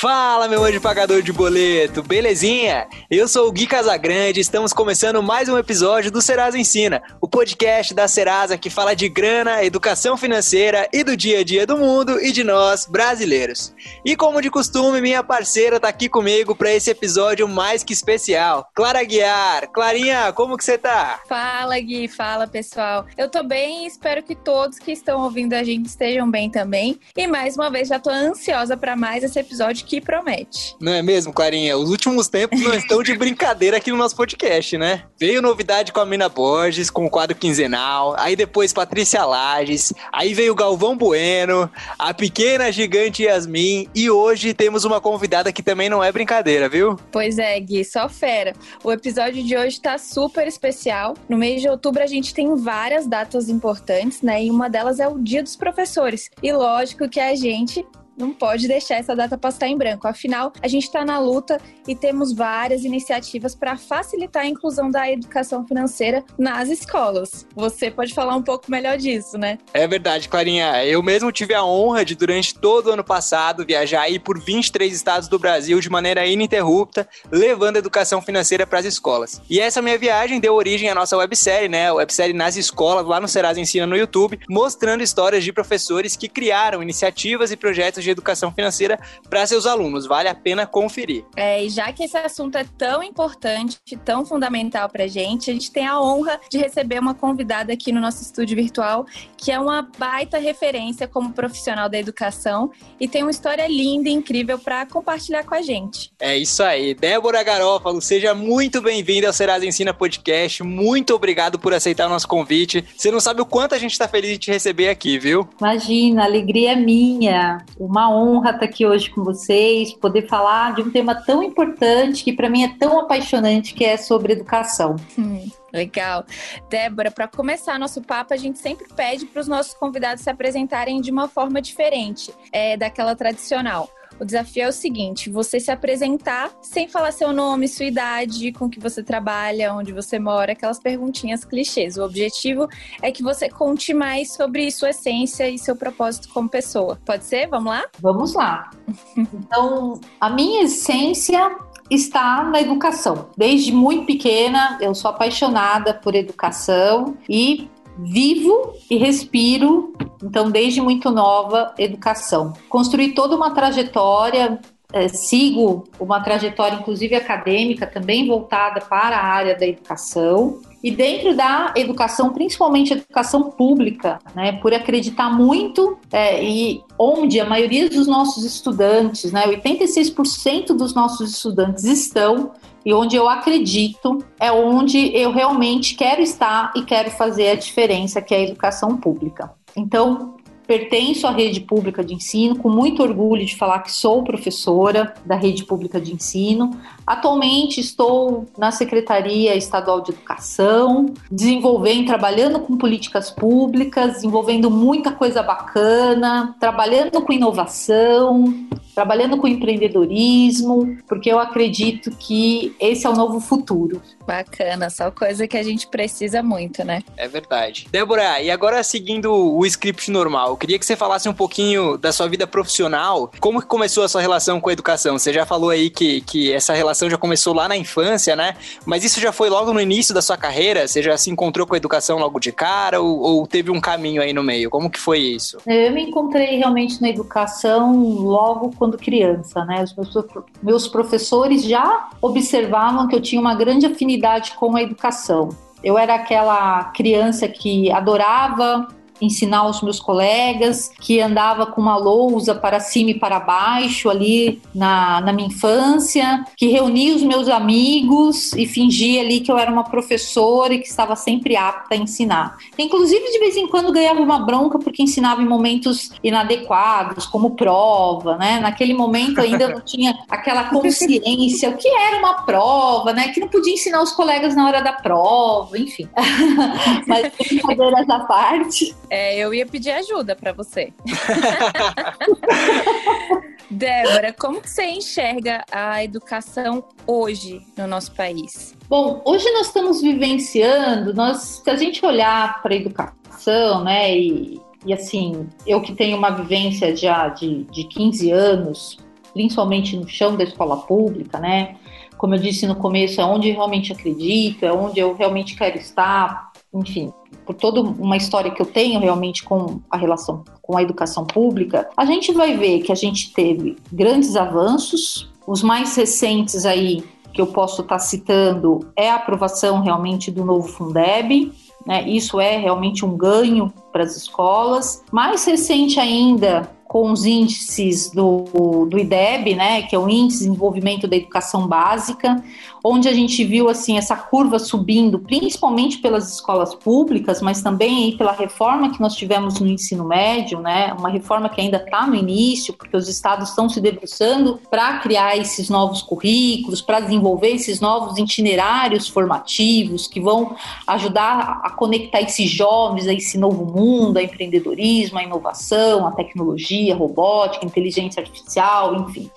Fala, meu anjo pagador de boleto, belezinha? Eu sou o Gui Casagrande e estamos começando mais um episódio do Serasa Ensina, podcast da Serasa que fala de grana, educação financeira e do dia a dia do mundo e de nós, brasileiros. E como de costume, minha parceira tá aqui comigo para esse episódio mais que especial. Clara Guiar. Clarinha, como que você tá? Fala, Gui, fala, pessoal. Eu tô bem e espero que todos que estão ouvindo a gente estejam bem também. E mais uma vez já tô ansiosa para mais esse episódio que promete. Não é mesmo, Clarinha? Os últimos tempos não estão de brincadeira aqui no nosso podcast, né? Veio novidade com a Mina Borges, com o quadro quinzenal, aí depois Patrícia Lages, aí veio Galvão Bueno, a pequena gigante Yasmin, e hoje temos uma convidada que também não é brincadeira, viu? Pois é, Gui, só fera. O episódio de hoje tá super especial. No mês de outubro a gente tem várias datas importantes, né? E uma delas é o Dia dos Professores. E lógico que a gente não pode deixar essa data passar em branco. Afinal, a gente está na luta e temos várias iniciativas para facilitar a inclusão da educação financeira nas escolas. Você pode falar um pouco melhor disso, né? É verdade, Clarinha. Eu mesmo tive a honra de, durante todo o ano passado, viajar aí por 23 estados do Brasil de maneira ininterrupta, levando educação financeira para as escolas. E essa minha viagem deu origem à nossa websérie, né? A websérie nas escolas, lá no Serasa Ensina no YouTube, mostrando histórias de professores que criaram iniciativas e projetos de de educação financeira para seus alunos. Vale a pena conferir. É, e já que esse assunto é tão importante, tão fundamental para a gente, a gente tem a honra de receber uma convidada aqui no nosso estúdio virtual, que é uma baita referência como profissional da educação e tem uma história linda e incrível para compartilhar com a gente. É isso aí. Débora Garófalo, seja muito bem-vinda ao Serasa Ensina Podcast. Muito obrigado por aceitar o nosso convite. Você não sabe o quanto a gente está feliz de te receber aqui, viu? Imagina, a alegria é minha. Uma uma honra estar aqui hoje com vocês, poder falar de um tema tão importante que para mim é tão apaixonante, que é sobre educação. Hum. Legal. Débora, para começar nosso papo, a gente sempre pede para os nossos convidados se apresentarem de uma forma diferente é, daquela tradicional. O desafio é o seguinte: você se apresentar sem falar seu nome, sua idade, com que você trabalha, onde você mora, aquelas perguntinhas clichês. O objetivo é que você conte mais sobre sua essência e seu propósito como pessoa. Pode ser? Vamos lá? Vamos lá. Então, a minha essência está na educação. Desde muito pequena, eu sou apaixonada por educação e vivo e respiro, então desde muito nova, educação. Construí toda uma trajetória, é, sigo uma trajetória inclusive acadêmica também voltada para a área da educação. E dentro da educação, principalmente educação pública, né, por acreditar muito é, e onde a maioria dos nossos estudantes, né, 86% dos nossos estudantes estão e onde eu acredito é onde eu realmente quero estar e quero fazer a diferença, que é a educação pública. Então, pertenço à rede pública de ensino, com muito orgulho de falar que sou professora da rede pública de ensino. Atualmente estou na Secretaria Estadual de Educação, desenvolvendo, trabalhando com políticas públicas, desenvolvendo muita coisa bacana, trabalhando com inovação, trabalhando com empreendedorismo, porque eu acredito que esse é o novo futuro. Bacana, só coisa que a gente precisa muito, né? É verdade. Débora, e agora seguindo o script normal, eu queria que você falasse um pouquinho da sua vida profissional. Como que começou a sua relação com a educação? Você já falou aí que, que essa relação já começou lá na infância, né? Mas isso já foi logo no início da sua carreira? Você já se encontrou com a educação logo de cara ou, ou teve um caminho aí no meio? Como que foi isso? Eu me encontrei realmente na educação logo quando criança, né? Os meus, meus professores já observavam que eu tinha uma grande afinidade com a educação. Eu era aquela criança que adorava ensinar aos meus colegas, que andava com uma lousa para cima e para baixo ali na, na minha infância, que reunia os meus amigos e fingia ali que eu era uma professora e que estava sempre apta a ensinar. Inclusive, de vez em quando ganhava uma bronca porque ensinava em momentos inadequados, como prova, né? Naquele momento ainda não tinha aquela consciência, o que era uma prova, né? Que não podia ensinar os colegas na hora da prova, enfim. Mas brincadeiras à parte. É, eu ia pedir ajuda para você. Débora, como você enxerga a educação hoje no nosso país? Bom, hoje nós estamos vivenciando, nós, se a gente olhar para a educação, né, e, e assim, eu que tenho uma vivência já de, de 15 anos principalmente no chão da escola pública, né? Como eu disse no começo, é onde realmente acredito, é onde eu realmente quero estar, enfim, por toda uma história que eu tenho realmente com a relação com a educação pública, a gente vai ver que a gente teve grandes avanços, os mais recentes aí que eu posso estar citando é a aprovação realmente do novo Fundeb, né? Isso é realmente um ganho para as escolas. Mais recente ainda, com os índices do, do IDEB, né, que é o Índice de Desenvolvimento da Educação Básica, onde a gente viu assim essa curva subindo, principalmente pelas escolas públicas, mas também pela reforma que nós tivemos no ensino médio, né, uma reforma que ainda está no início, porque os estados estão se debruçando para criar esses novos currículos, para desenvolver esses novos itinerários formativos que vão ajudar a conectar esses jovens a esse novo mundo, a empreendedorismo, a inovação, a tecnologia tecnologia, robótica, inteligência artificial, enfim,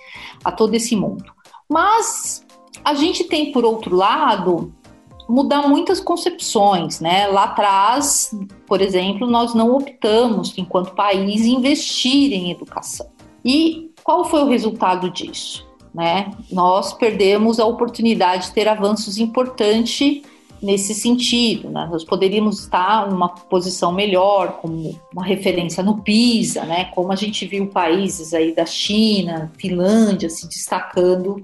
a todo esse mundo. Mas a gente tem, por outro lado, mudar muitas concepções, né? Lá atrás, por exemplo, nós não optamos, enquanto país, investir em educação. E qual foi o resultado disso? Né? Nós perdemos a oportunidade de ter avanços importantes nesse sentido. Né? Nós poderíamos estar numa posição melhor, como uma referência no PISA, né? como a gente viu países aí da China, Finlândia se destacando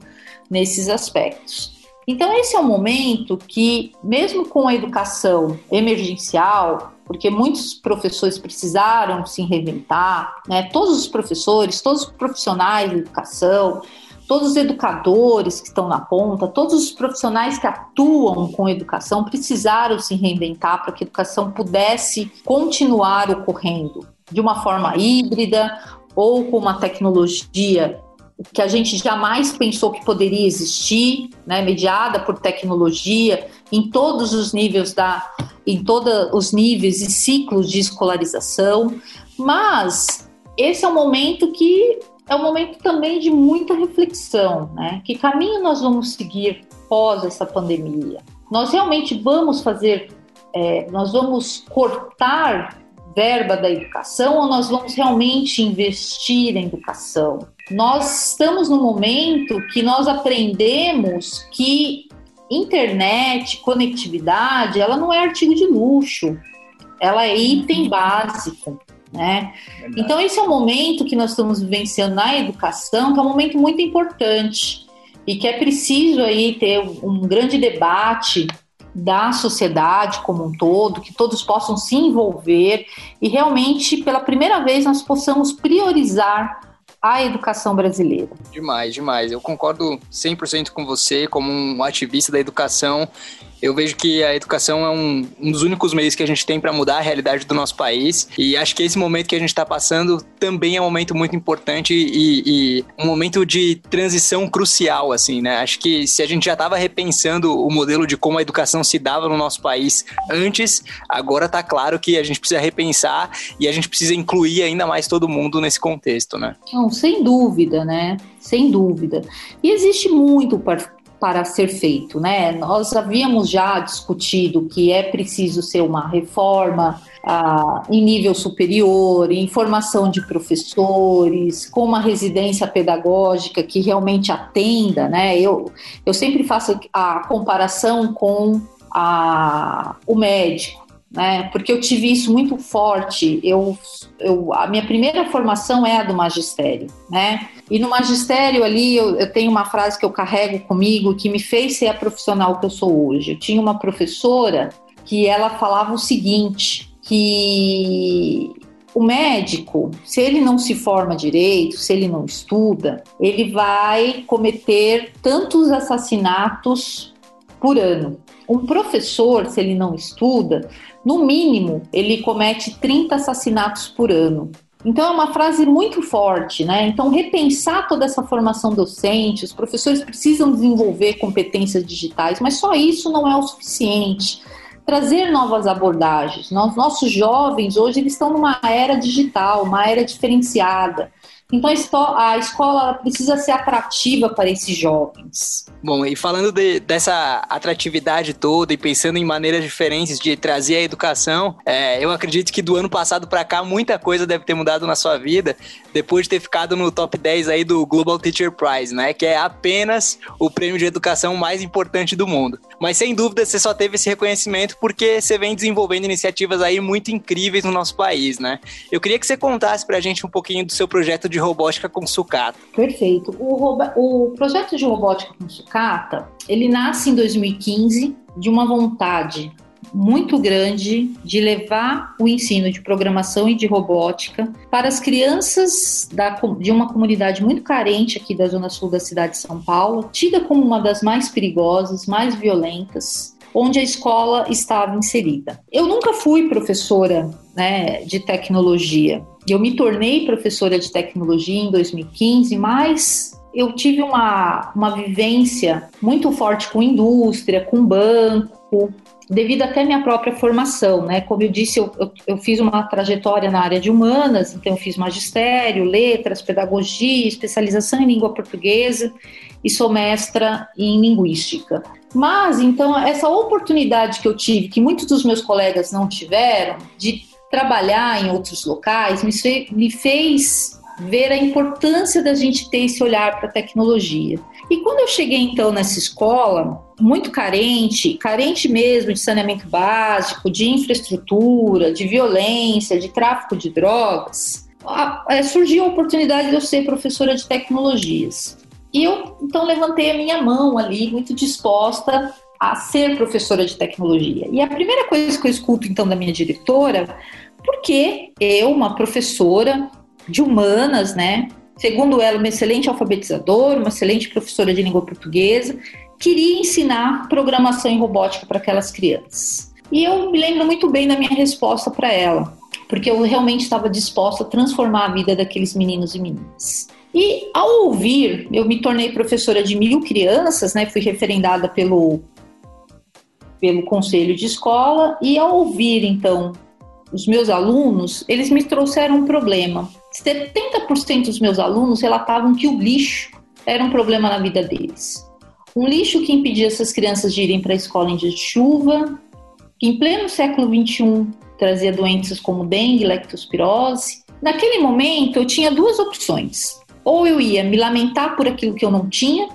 nesses aspectos. Então, esse é um momento que, mesmo com a educação emergencial, porque muitos professores precisaram se reinventar, né? todos os professores, todos os profissionais de educação, todos os educadores que estão na ponta, todos os profissionais que atuam com educação precisaram se reinventar para que a educação pudesse continuar ocorrendo de uma forma híbrida ou com uma tecnologia que a gente jamais pensou que poderia existir, né, mediada por tecnologia em todos os níveis da em todos os níveis e ciclos de escolarização, mas esse é um momento que é um momento também de muita reflexão, né? Que caminho nós vamos seguir pós essa pandemia? Nós realmente vamos fazer, é, nós vamos cortar verba da educação ou nós vamos realmente investir em educação? Nós estamos no momento que nós aprendemos que internet, conectividade, ela não é artigo de luxo, ela é item básico né? Então esse é um momento que nós estamos vivenciando na educação, que é um momento muito importante e que é preciso aí ter um grande debate da sociedade como um todo, que todos possam se envolver e realmente pela primeira vez nós possamos priorizar a educação brasileira. Demais, demais. Eu concordo 100% com você como um ativista da educação eu vejo que a educação é um, um dos únicos meios que a gente tem para mudar a realidade do nosso país. E acho que esse momento que a gente está passando também é um momento muito importante e, e, um momento de transição crucial, assim, né? Acho que se a gente já estava repensando o modelo de como a educação se dava no nosso país antes, agora está claro que a gente precisa repensar e a gente precisa incluir ainda mais todo mundo nesse contexto, né? Não, sem dúvida, né? Sem dúvida. E existe muito para ser feito, né? Nós havíamos já discutido que é preciso ser uma reforma ah, em nível superior, em formação de professores, com uma residência pedagógica que realmente atenda, né? Eu, eu sempre faço a comparação com a, o médico né? Porque eu tive isso muito forte. Eu, eu, a minha primeira formação é a do magistério, né? E no magistério ali eu, eu tenho uma frase que eu carrego comigo que me fez ser a profissional que eu sou hoje. Eu tinha uma professora que ela falava o seguinte, que o médico, se ele não se forma direito, se ele não estuda, ele vai cometer tantos assassinatos por ano. Um professor, se ele não estuda, no mínimo, ele comete 30 assassinatos por ano. Então é uma frase muito forte, né? Então repensar toda essa formação docente, os professores precisam desenvolver competências digitais, mas só isso não é o suficiente. Trazer novas abordagens. Nós, nossos jovens hoje eles estão numa era digital, uma era diferenciada. Então a escola precisa ser atrativa para esses jovens. Bom, e falando de, dessa atratividade toda e pensando em maneiras diferentes de trazer a educação, é, eu acredito que do ano passado para cá muita coisa deve ter mudado na sua vida depois de ter ficado no top 10 aí do Global Teacher Prize, né? Que é apenas o prêmio de educação mais importante do mundo. Mas sem dúvida você só teve esse reconhecimento porque você vem desenvolvendo iniciativas aí muito incríveis no nosso país, né? Eu queria que você contasse pra gente um pouquinho do seu projeto de robótica com sucata. Perfeito. O, o projeto de robótica com sucata, ele nasce em 2015 de uma vontade muito grande de levar o ensino de programação e de robótica para as crianças da, de uma comunidade muito carente aqui da zona sul da cidade de São Paulo, tida como uma das mais perigosas, mais violentas, onde a escola estava inserida. Eu nunca fui professora né, de tecnologia. Eu me tornei professora de tecnologia em 2015, mas eu tive uma, uma vivência muito forte com indústria, com banco, devido até minha própria formação, né? Como eu disse, eu, eu, eu, fiz uma trajetória na área de humanas, então eu fiz magistério, letras, pedagogia, especialização em língua portuguesa e sou mestra em linguística. Mas, então, essa oportunidade que eu tive, que muitos dos meus colegas não tiveram, de trabalhar em outros locais, me, me fez ver a importância da gente ter esse olhar para a tecnologia. E quando eu cheguei então nessa escola, muito carente, carente mesmo de saneamento básico, de infraestrutura, de violência, de tráfico de drogas, é, surgiu a oportunidade de eu ser professora de tecnologias. E eu então levantei a minha mão ali, muito disposta a ser professora de tecnologia. E a primeira coisa que eu escuto então da minha diretora, porque eu, uma professora de humanas, né, segundo ela, uma excelente alfabetizadora, uma excelente professora de língua portuguesa, queria ensinar programação e robótica para aquelas crianças. E eu me lembro muito bem da minha resposta para ela, porque eu realmente estava disposta a transformar a vida daqueles meninos e meninas. E ao ouvir, eu me tornei professora de mil crianças, né? Fui referendada pelo pelo conselho de escola e ao ouvir então os meus alunos, eles me trouxeram um problema. 70% dos meus alunos relatavam que o lixo era um problema na vida deles. Um lixo que impedia essas crianças de irem para a escola em dias de chuva, que em pleno século XXI trazia doenças como dengue, leptospirose. Naquele momento, eu tinha duas opções. Ou eu ia me lamentar por aquilo que eu não tinha,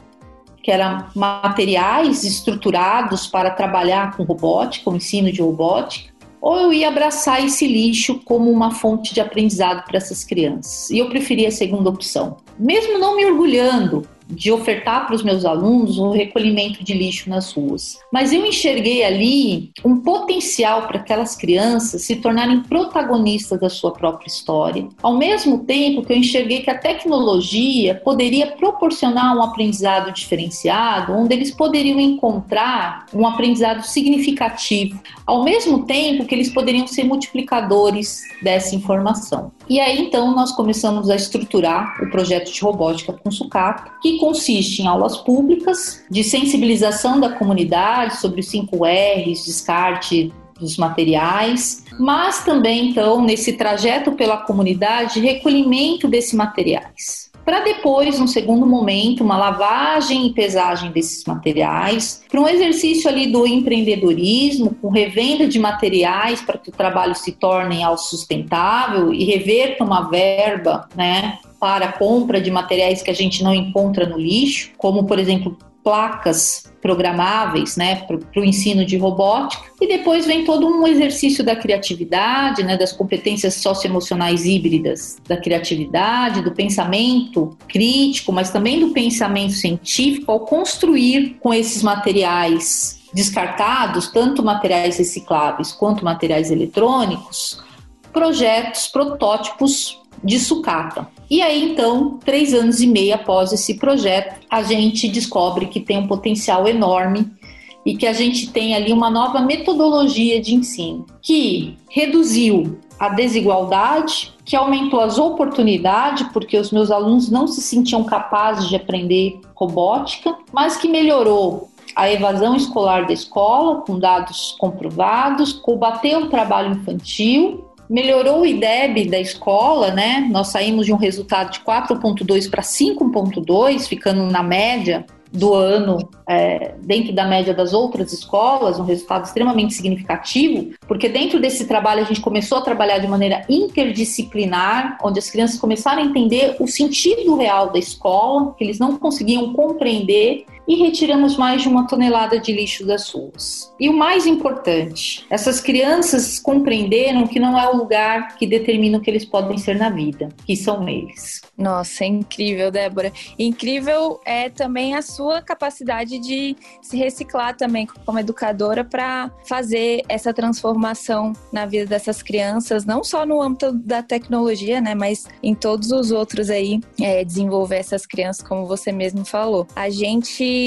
que eram materiais estruturados para trabalhar com robótica, o ensino de robótica, ou eu ia abraçar esse lixo como uma fonte de aprendizado para essas crianças. E eu preferia a segunda opção. Mesmo não me orgulhando de ofertar para os meus alunos o recolhimento de lixo nas ruas. Mas eu enxerguei ali um potencial para aquelas crianças se tornarem protagonistas da sua própria história, ao mesmo tempo que eu enxerguei que a tecnologia poderia proporcionar um aprendizado diferenciado, onde eles poderiam encontrar um aprendizado significativo, ao mesmo tempo que eles poderiam ser multiplicadores dessa informação. E aí então nós começamos a estruturar o projeto de robótica com sucata, que consiste em aulas públicas de sensibilização da comunidade sobre os 5 R's, descarte dos materiais, mas também então nesse trajeto pela comunidade, recolhimento desses materiais para depois, num segundo momento, uma lavagem e pesagem desses materiais, para um exercício ali do empreendedorismo, com revenda de materiais para que o trabalho se torne autossustentável e reverta uma verba, né, para a compra de materiais que a gente não encontra no lixo, como por exemplo placas programáveis, né, para o ensino de robótica, e depois vem todo um exercício da criatividade, né, das competências socioemocionais híbridas, da criatividade, do pensamento crítico, mas também do pensamento científico, ao construir com esses materiais descartados, tanto materiais recicláveis quanto materiais eletrônicos, projetos, protótipos de sucata. E aí, então, três anos e meio após esse projeto, a gente descobre que tem um potencial enorme e que a gente tem ali uma nova metodologia de ensino que reduziu a desigualdade, que aumentou as oportunidades, porque os meus alunos não se sentiam capazes de aprender robótica, mas que melhorou a evasão escolar da escola, com dados comprovados, combateu o trabalho infantil melhorou o IDEB da escola, né? Nós saímos de um resultado de 4,2 para 5,2, ficando na média do ano é, dentro da média das outras escolas, um resultado extremamente significativo, porque dentro desse trabalho a gente começou a trabalhar de maneira interdisciplinar, onde as crianças começaram a entender o sentido real da escola, que eles não conseguiam compreender e retiramos mais de uma tonelada de lixo das ruas. E o mais importante, essas crianças compreenderam que não é o lugar que determina o que eles podem ser na vida, que são eles. Nossa, é incrível, Débora. Incrível é também a sua capacidade de se reciclar também como educadora para fazer essa transformação na vida dessas crianças, não só no âmbito da tecnologia, né, mas em todos os outros aí, é, desenvolver essas crianças, como você mesmo falou. A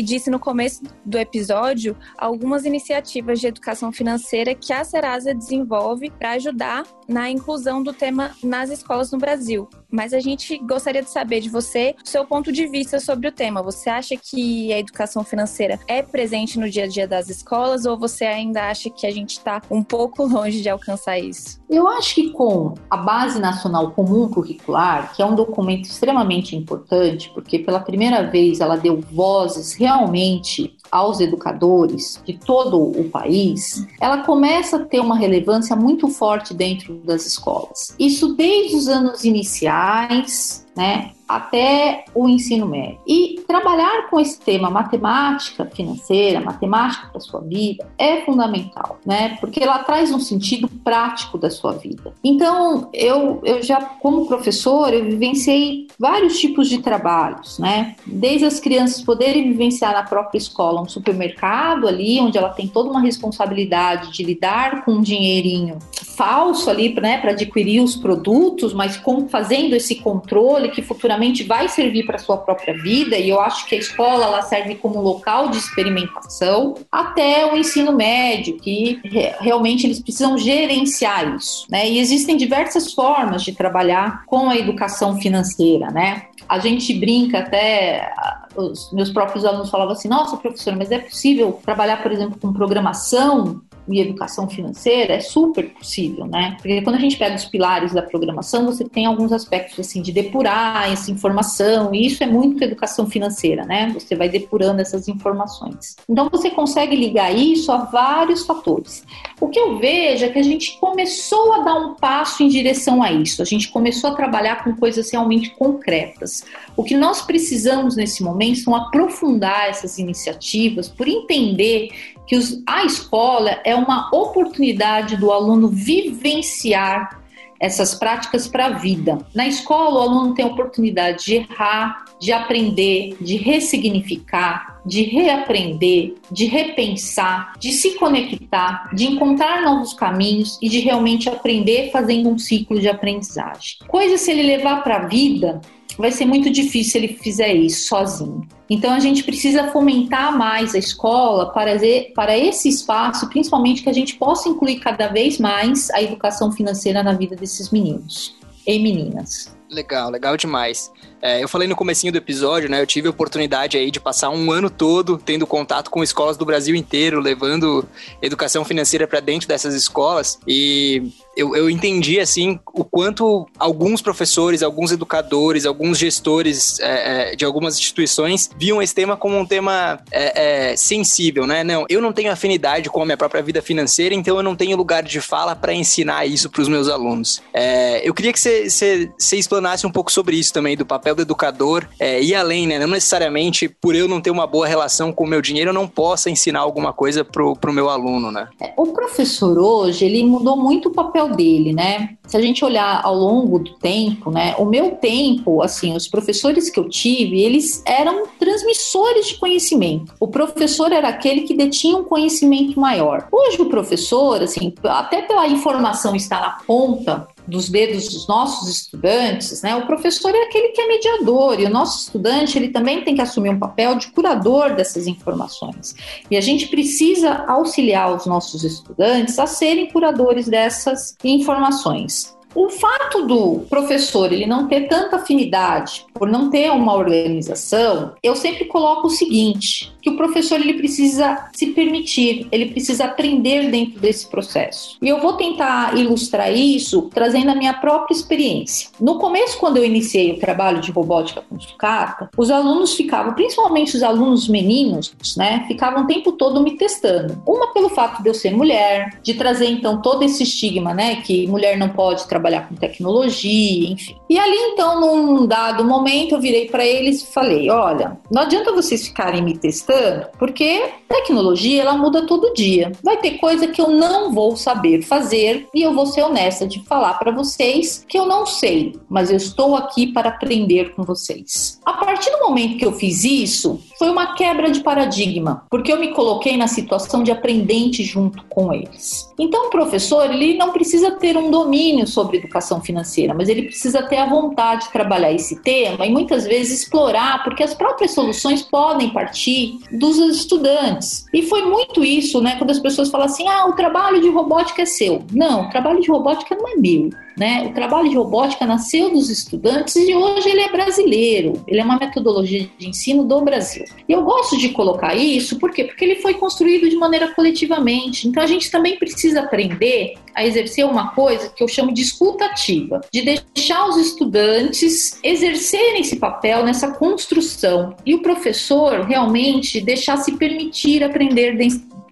disse no começo do episódio algumas iniciativas de educação financeira que a Serasa desenvolve para ajudar na inclusão do tema nas escolas no Brasil. Mas a gente gostaria de saber de você seu ponto de vista sobre o tema. Você acha que a educação financeira é presente no dia a dia das escolas ou você ainda acha que a gente está um pouco longe de alcançar isso? Eu acho que com a Base Nacional Comum Curricular, que é um documento extremamente importante, porque pela primeira vez ela deu vozes realmente aos educadores de todo o país, ela começa a ter uma relevância muito forte dentro das escolas. Isso desde os anos iniciais, né? Até o ensino médio. E trabalhar com esse tema matemática financeira, matemática para sua vida, é fundamental, né? Porque ela traz um sentido prático da sua vida. Então, eu, eu já, como professor, eu vivenciei vários tipos de trabalhos, né? Desde as crianças poderem vivenciar na própria escola um supermercado ali, onde ela tem toda uma responsabilidade de lidar com um dinheirinho falso ali, né, para adquirir os produtos, mas com, fazendo esse controle que futuramente vai servir para sua própria vida, e eu acho que a escola ela serve como local de experimentação, até o ensino médio, que re realmente eles precisam gerenciar isso, né? E existem diversas formas de trabalhar com a educação financeira, né? A gente brinca até, os meus próprios alunos falavam assim: nossa, professora, mas é possível trabalhar, por exemplo, com programação e educação financeira é super possível, né? Porque quando a gente pega os pilares da programação, você tem alguns aspectos assim de depurar essa informação, e isso é muito educação financeira, né? Você vai depurando essas informações. Então você consegue ligar isso a vários fatores. O que eu vejo é que a gente começou a dar um passo em direção a isso. A gente começou a trabalhar com coisas realmente concretas. O que nós precisamos nesse momento são aprofundar essas iniciativas por entender que os, a escola é uma oportunidade do aluno vivenciar essas práticas para a vida. Na escola, o aluno tem a oportunidade de errar, de aprender, de ressignificar, de reaprender, de repensar, de se conectar, de encontrar novos caminhos e de realmente aprender fazendo um ciclo de aprendizagem. Coisa se ele levar para a vida, vai ser muito difícil ele fizer isso sozinho. Então a gente precisa fomentar mais a escola para, para esse espaço, principalmente que a gente possa incluir cada vez mais a educação financeira na vida desses meninos e meninas. Legal, legal demais. É, eu falei no comecinho do episódio, né? Eu tive a oportunidade aí de passar um ano todo tendo contato com escolas do Brasil inteiro, levando educação financeira para dentro dessas escolas. E eu, eu entendi, assim, o quanto alguns professores, alguns educadores, alguns gestores é, é, de algumas instituições viam esse tema como um tema é, é sensível, né? Não, eu não tenho afinidade com a minha própria vida financeira, então eu não tenho lugar de fala para ensinar isso para os meus alunos. É, eu queria que você explanasse um pouco sobre isso também, do papel papel do educador é, ir além, né? Não necessariamente por eu não ter uma boa relação com o meu dinheiro, eu não possa ensinar alguma coisa pro, pro meu aluno, né? É, o professor hoje, ele mudou muito o papel dele, né? Se a gente olhar ao longo do tempo, né? O meu tempo, assim, os professores que eu tive, eles eram transmissores de conhecimento. O professor era aquele que detinha um conhecimento maior. Hoje o professor, assim, até pela informação estar na ponta, dos dedos dos nossos estudantes, né? O professor é aquele que é mediador e o nosso estudante ele também tem que assumir um papel de curador dessas informações. E a gente precisa auxiliar os nossos estudantes a serem curadores dessas informações. O fato do professor ele não ter tanta afinidade, por não ter uma organização, eu sempre coloco o seguinte, que o professor ele precisa se permitir, ele precisa aprender dentro desse processo. E eu vou tentar ilustrar isso trazendo a minha própria experiência. No começo, quando eu iniciei o trabalho de robótica com sucata, os alunos ficavam, principalmente os alunos meninos, né, ficavam o tempo todo me testando. Uma pelo fato de eu ser mulher, de trazer então todo esse estigma, né, que mulher não pode trabalhar com tecnologia, enfim. E ali então, num dado momento, eu virei para eles e falei: olha, não adianta vocês ficarem me testando, porque tecnologia ela muda todo dia. Vai ter coisa que eu não vou saber fazer e eu vou ser honesta de falar para vocês que eu não sei, mas eu estou aqui para aprender com vocês. A partir do momento que eu fiz isso, foi uma quebra de paradigma, porque eu me coloquei na situação de aprendente junto com eles. Então, o professor, ele não precisa ter um domínio sobre educação financeira, mas ele precisa ter a vontade de trabalhar esse tema e muitas vezes explorar, porque as próprias soluções podem partir dos estudantes. E foi muito isso, né, quando as pessoas falam assim: "Ah, o trabalho de robótica é seu". Não, o trabalho de robótica não é meu. Né? O trabalho de robótica nasceu dos estudantes e hoje ele é brasileiro. Ele é uma metodologia de ensino do Brasil. E eu gosto de colocar isso, por quê? Porque ele foi construído de maneira coletivamente. Então a gente também precisa aprender a exercer uma coisa que eu chamo de escuta ativa, de deixar os estudantes exercerem esse papel nessa construção e o professor realmente deixar se permitir aprender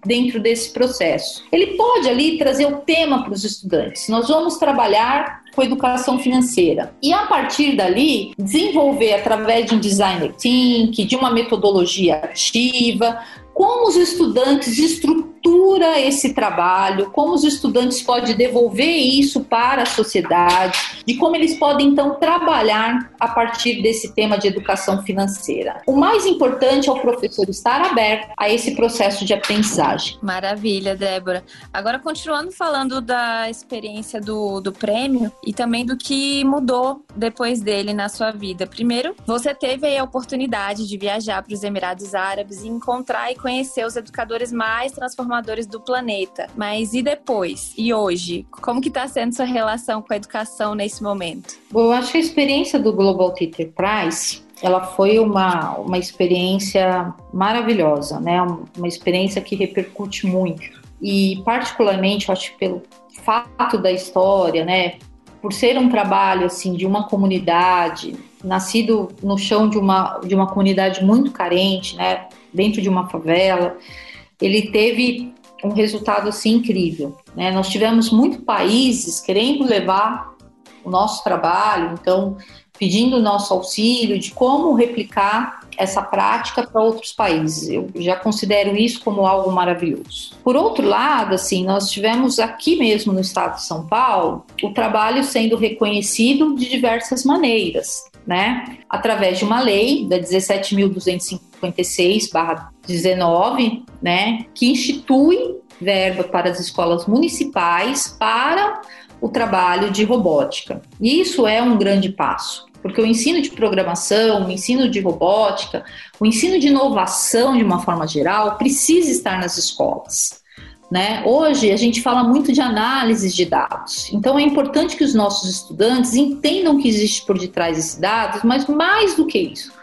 dentro desse processo. Ele pode ali trazer o tema para os estudantes. Nós vamos trabalhar com educação financeira. E a partir dali, desenvolver através de um designer thinking, de uma metodologia ativa, como os estudantes estrutura esse trabalho, como os estudantes podem devolver isso para a sociedade, de como eles podem então trabalhar a partir desse tema de educação financeira. O mais importante é o professor estar aberto a esse processo de aprendizagem. Maravilha, Débora. Agora, continuando falando da experiência do, do prêmio e também do que mudou depois dele na sua vida. Primeiro, você teve a oportunidade de viajar para os Emirados Árabes e encontrar e conhecer os educadores mais transformadores do planeta. Mas e depois? E hoje? Como que está sendo sua relação com a educação nesse momento? Bom, eu acho que a experiência do Global Teacher Prize ela foi uma, uma experiência maravilhosa, né? Uma experiência que repercute muito. E particularmente, eu acho que pelo fato da história, né? Por ser um trabalho assim de uma comunidade, nascido no chão de uma, de uma comunidade muito carente, né? dentro de uma favela, ele teve um resultado assim incrível. Né? Nós tivemos muitos países querendo levar o nosso trabalho, então pedindo o nosso auxílio de como replicar essa prática para outros países. Eu já considero isso como algo maravilhoso. Por outro lado, assim, nós tivemos aqui mesmo no estado de São Paulo o trabalho sendo reconhecido de diversas maneiras né? Através de uma lei da 17.256/19, né, que institui verba para as escolas municipais para o trabalho de robótica. E isso é um grande passo, porque o ensino de programação, o ensino de robótica, o ensino de inovação de uma forma geral precisa estar nas escolas. Né? Hoje a gente fala muito de análise de dados, então é importante que os nossos estudantes entendam que existe por detrás desses dados, mas mais do que isso,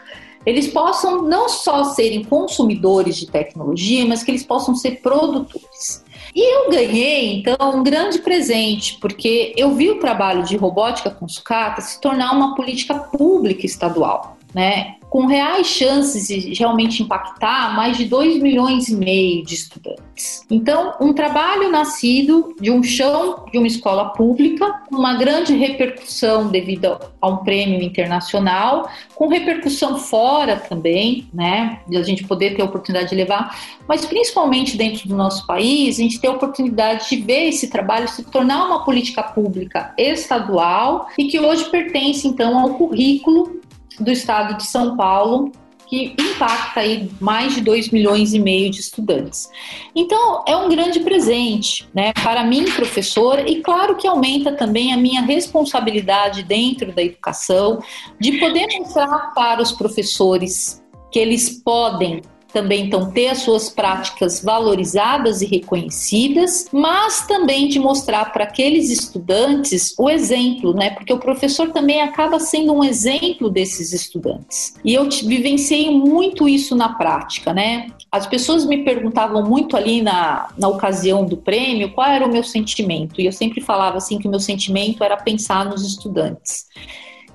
eles possam não só serem consumidores de tecnologia, mas que eles possam ser produtores. E eu ganhei, então, um grande presente, porque eu vi o trabalho de robótica com sucata se tornar uma política pública estadual. Né? com reais chances de realmente impactar mais de 2 milhões e meio de estudantes. Então, um trabalho nascido de um chão de uma escola pública, uma grande repercussão devido a um prêmio internacional, com repercussão fora também, né, de a gente poder ter a oportunidade de levar, mas principalmente dentro do nosso país, a gente ter a oportunidade de ver esse trabalho se tornar uma política pública estadual e que hoje pertence então ao currículo do estado de São Paulo, que impacta aí mais de 2 milhões e meio de estudantes. Então, é um grande presente, né, para mim, professora, e claro que aumenta também a minha responsabilidade dentro da educação, de poder mostrar para os professores que eles podem também então ter as suas práticas valorizadas e reconhecidas, mas também de mostrar para aqueles estudantes o exemplo, né? Porque o professor também acaba sendo um exemplo desses estudantes. E eu vivenciei muito isso na prática, né? As pessoas me perguntavam muito ali na, na ocasião do prêmio qual era o meu sentimento, e eu sempre falava assim que o meu sentimento era pensar nos estudantes.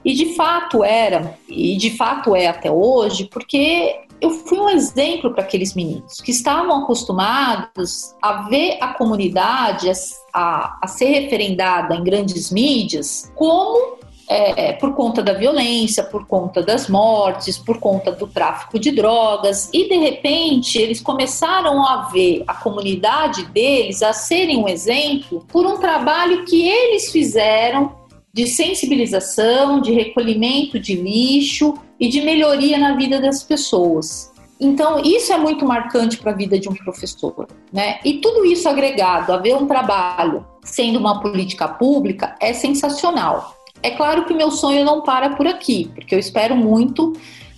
E de fato era, e de fato é até hoje, porque eu fui um exemplo para aqueles meninos que estavam acostumados a ver a comunidade a, a ser referendada em grandes mídias como é, por conta da violência, por conta das mortes, por conta do tráfico de drogas, e de repente eles começaram a ver a comunidade deles a serem um exemplo por um trabalho que eles fizeram de sensibilização, de recolhimento de lixo e de melhoria na vida das pessoas. Então, isso é muito marcante para a vida de um professor, né? E tudo isso agregado a ver um trabalho sendo uma política pública é sensacional. É claro que meu sonho não para por aqui, porque eu espero muito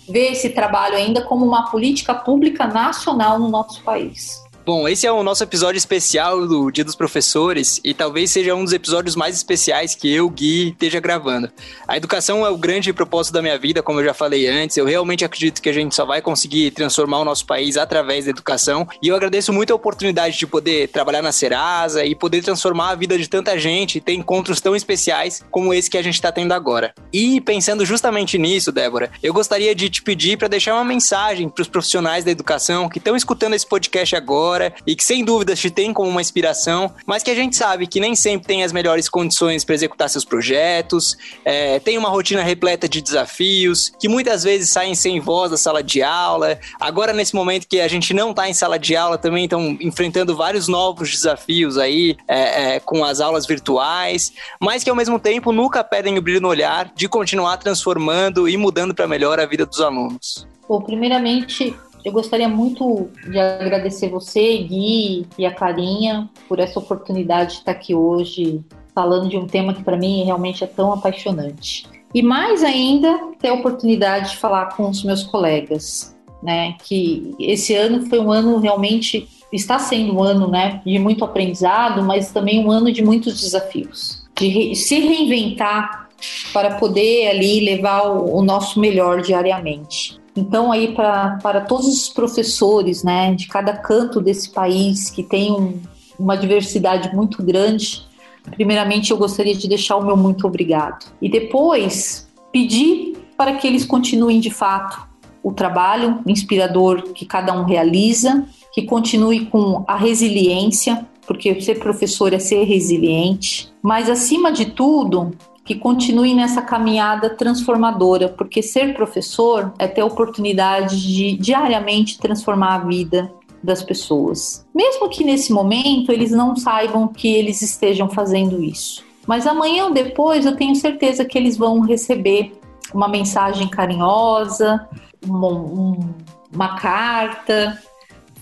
ver esse trabalho ainda como uma política pública nacional no nosso país. Bom, esse é o nosso episódio especial do Dia dos Professores e talvez seja um dos episódios mais especiais que eu, Gui, esteja gravando. A educação é o grande propósito da minha vida, como eu já falei antes. Eu realmente acredito que a gente só vai conseguir transformar o nosso país através da educação e eu agradeço muito a oportunidade de poder trabalhar na Serasa e poder transformar a vida de tanta gente e ter encontros tão especiais como esse que a gente está tendo agora. E pensando justamente nisso, Débora, eu gostaria de te pedir para deixar uma mensagem para os profissionais da educação que estão escutando esse podcast agora e que sem dúvidas te tem como uma inspiração, mas que a gente sabe que nem sempre tem as melhores condições para executar seus projetos, é, tem uma rotina repleta de desafios, que muitas vezes saem sem voz da sala de aula. Agora, nesse momento que a gente não está em sala de aula, também estão enfrentando vários novos desafios aí é, é, com as aulas virtuais, mas que ao mesmo tempo nunca perdem o brilho no olhar de continuar transformando e mudando para melhor a vida dos alunos. Bom, primeiramente, eu gostaria muito de agradecer você, Gui e a Clarinha, por essa oportunidade de estar aqui hoje falando de um tema que para mim realmente é tão apaixonante. E mais ainda, ter a oportunidade de falar com os meus colegas, né? Que esse ano foi um ano realmente está sendo um ano, né, de muito aprendizado, mas também um ano de muitos desafios, de se reinventar para poder ali levar o, o nosso melhor diariamente. Então, aí, pra, para todos os professores né, de cada canto desse país, que tem um, uma diversidade muito grande, primeiramente eu gostaria de deixar o meu muito obrigado. E depois, pedir para que eles continuem de fato o trabalho inspirador que cada um realiza, que continue com a resiliência, porque ser professor é ser resiliente, mas acima de tudo, que continue nessa caminhada transformadora, porque ser professor é ter a oportunidade de diariamente transformar a vida das pessoas. Mesmo que nesse momento eles não saibam que eles estejam fazendo isso. Mas amanhã ou depois eu tenho certeza que eles vão receber uma mensagem carinhosa, uma, um, uma carta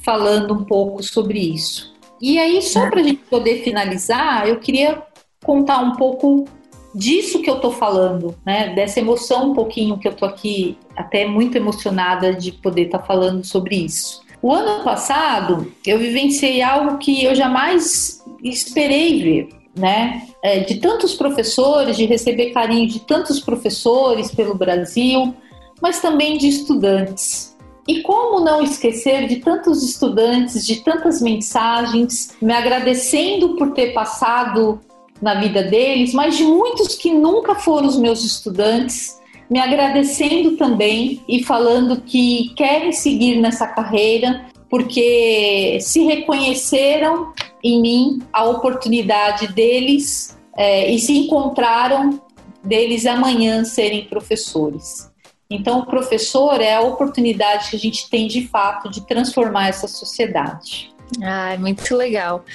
falando um pouco sobre isso. E aí, só para a gente poder finalizar, eu queria contar um pouco disso que eu tô falando, né? Dessa emoção um pouquinho que eu tô aqui, até muito emocionada de poder estar tá falando sobre isso. O ano passado eu vivenciei algo que eu jamais esperei ver, né? É, de tantos professores, de receber carinho de tantos professores pelo Brasil, mas também de estudantes. E como não esquecer de tantos estudantes, de tantas mensagens, me agradecendo por ter passado na vida deles, mas de muitos que nunca foram os meus estudantes, me agradecendo também e falando que querem seguir nessa carreira porque se reconheceram em mim a oportunidade deles é, e se encontraram deles amanhã serem professores. Então, o professor é a oportunidade que a gente tem de fato de transformar essa sociedade. Ah, muito legal.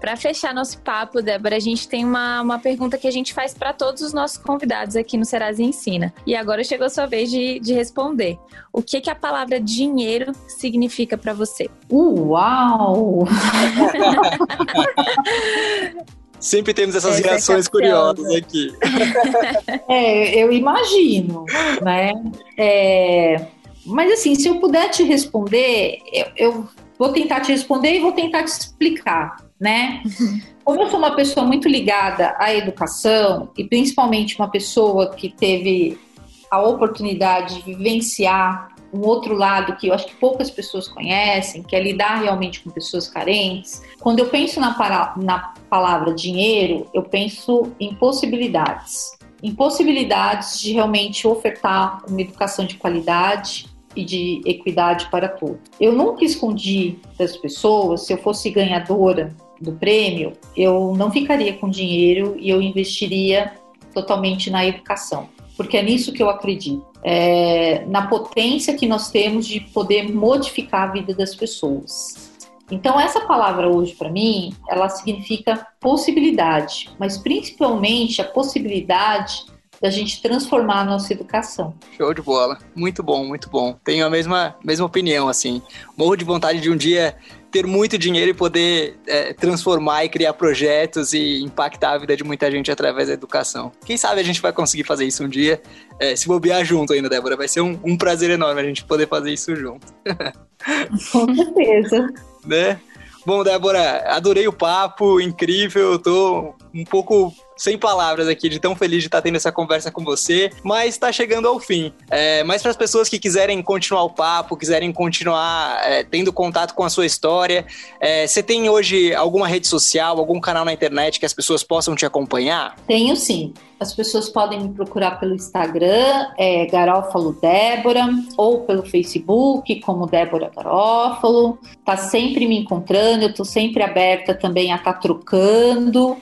Para fechar nosso papo, Débora, a gente tem uma, uma pergunta que a gente faz para todos os nossos convidados aqui no Serasa Ensina. E agora chegou a sua vez de, de responder. O que, que a palavra dinheiro significa para você? Uau! Sempre temos essas Essa é reações é curiosas aqui. É, eu imagino, né? É, Mas assim, se eu puder te responder, eu, eu vou tentar te responder e vou tentar te explicar, né? Como eu sou uma pessoa muito ligada à educação e principalmente uma pessoa que teve a oportunidade de vivenciar um outro lado que eu acho que poucas pessoas conhecem, que é lidar realmente com pessoas carentes. Quando eu penso na, na palavra dinheiro, eu penso em possibilidades. Em possibilidades de realmente ofertar uma educação de qualidade e de equidade para todos. Eu nunca escondi das pessoas, se eu fosse ganhadora do prêmio, eu não ficaria com dinheiro e eu investiria totalmente na educação, porque é nisso que eu acredito é, na potência que nós temos de poder modificar a vida das pessoas. Então essa palavra hoje para mim, ela significa possibilidade, mas principalmente a possibilidade da gente transformar a nossa educação. Show de bola. Muito bom, muito bom. Tenho a mesma, mesma opinião, assim. Morro de vontade de um dia ter muito dinheiro e poder é, transformar e criar projetos e impactar a vida de muita gente através da educação. Quem sabe a gente vai conseguir fazer isso um dia, é, se bobear junto ainda, Débora. Vai ser um, um prazer enorme a gente poder fazer isso junto. Com certeza. né? Bom, Débora, adorei o papo, incrível. Tô um pouco sem palavras aqui, de tão feliz de estar tendo essa conversa com você, mas está chegando ao fim. É, mas para as pessoas que quiserem continuar o papo, quiserem continuar é, tendo contato com a sua história, é, você tem hoje alguma rede social, algum canal na internet que as pessoas possam te acompanhar? Tenho sim. As pessoas podem me procurar pelo Instagram, é, Garófalo Débora, ou pelo Facebook, como Débora Garófalo. Tá sempre me encontrando, eu tô sempre aberta também a estar tá trocando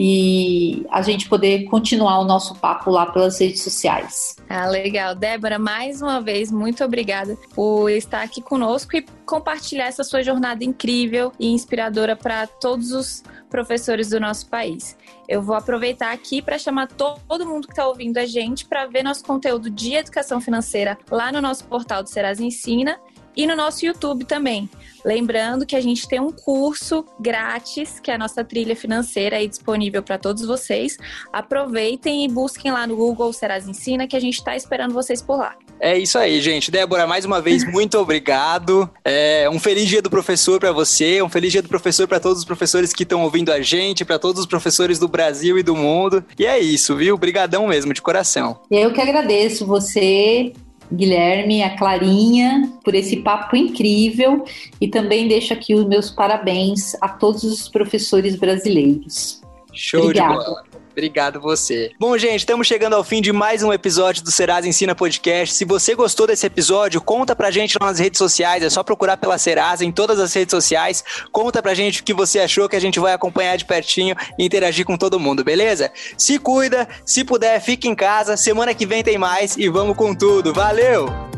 e a gente poder continuar o nosso papo lá pelas redes sociais. Ah, legal. Débora, mais uma vez, muito obrigada por estar aqui conosco e compartilhar essa sua jornada incrível e inspiradora para todos os professores do nosso país. Eu vou aproveitar aqui para chamar todo mundo que está ouvindo a gente para ver nosso conteúdo de educação financeira lá no nosso portal do Serasa Ensina e no nosso YouTube também. Lembrando que a gente tem um curso grátis, que é a nossa trilha financeira aí disponível para todos vocês. Aproveitem e busquem lá no Google Serasa Ensina, que a gente está esperando vocês por lá. É isso aí, gente. Débora, mais uma vez, muito obrigado. É, um feliz dia do professor para você, um feliz dia do professor para todos os professores que estão ouvindo a gente, para todos os professores do Brasil e do mundo. E é isso, viu? Obrigadão mesmo, de coração. Eu que agradeço você Guilherme, a Clarinha, por esse papo incrível e também deixo aqui os meus parabéns a todos os professores brasileiros. Show Obrigada. de bola. Obrigado você. Bom, gente, estamos chegando ao fim de mais um episódio do Serasa Ensina Podcast. Se você gostou desse episódio, conta pra gente lá nas redes sociais. É só procurar pela Serasa em todas as redes sociais. Conta pra gente o que você achou, que a gente vai acompanhar de pertinho e interagir com todo mundo, beleza? Se cuida, se puder, fique em casa. Semana que vem tem mais e vamos com tudo. Valeu!